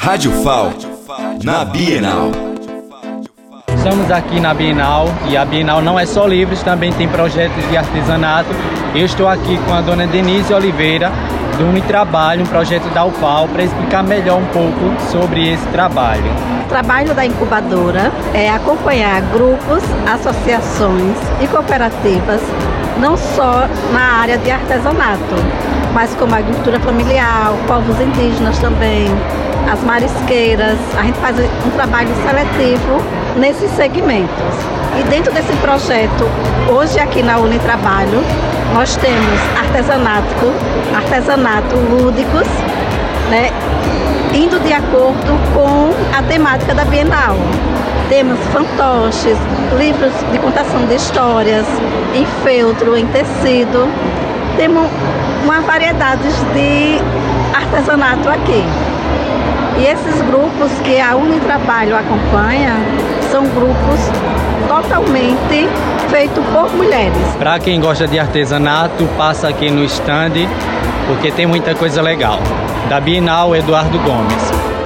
Rádio FAL, na Bienal. Estamos aqui na Bienal e a Bienal não é só livros, também tem projetos de artesanato. Eu estou aqui com a dona Denise Oliveira, do Unitrabalho, um projeto da UFAL, para explicar melhor um pouco sobre esse trabalho. O trabalho da incubadora é acompanhar grupos, associações e cooperativas, não só na área de artesanato, mas como agricultura familiar, povos indígenas também, as marisqueiras. A gente faz um trabalho seletivo nesses segmentos. E dentro desse projeto, hoje aqui na Unitrabalho, nós temos artesanato, artesanato lúdicos, né, indo de acordo com a temática da Bienal. Temos fantoches, livros de contação de histórias, em feltro, em tecido. Temos uma variedade de artesanato aqui. E esses grupos que a Unitrabalho acompanha são grupos totalmente feitos por mulheres. Para quem gosta de artesanato, passa aqui no stand, porque tem muita coisa legal. Da Bienal Eduardo Gomes.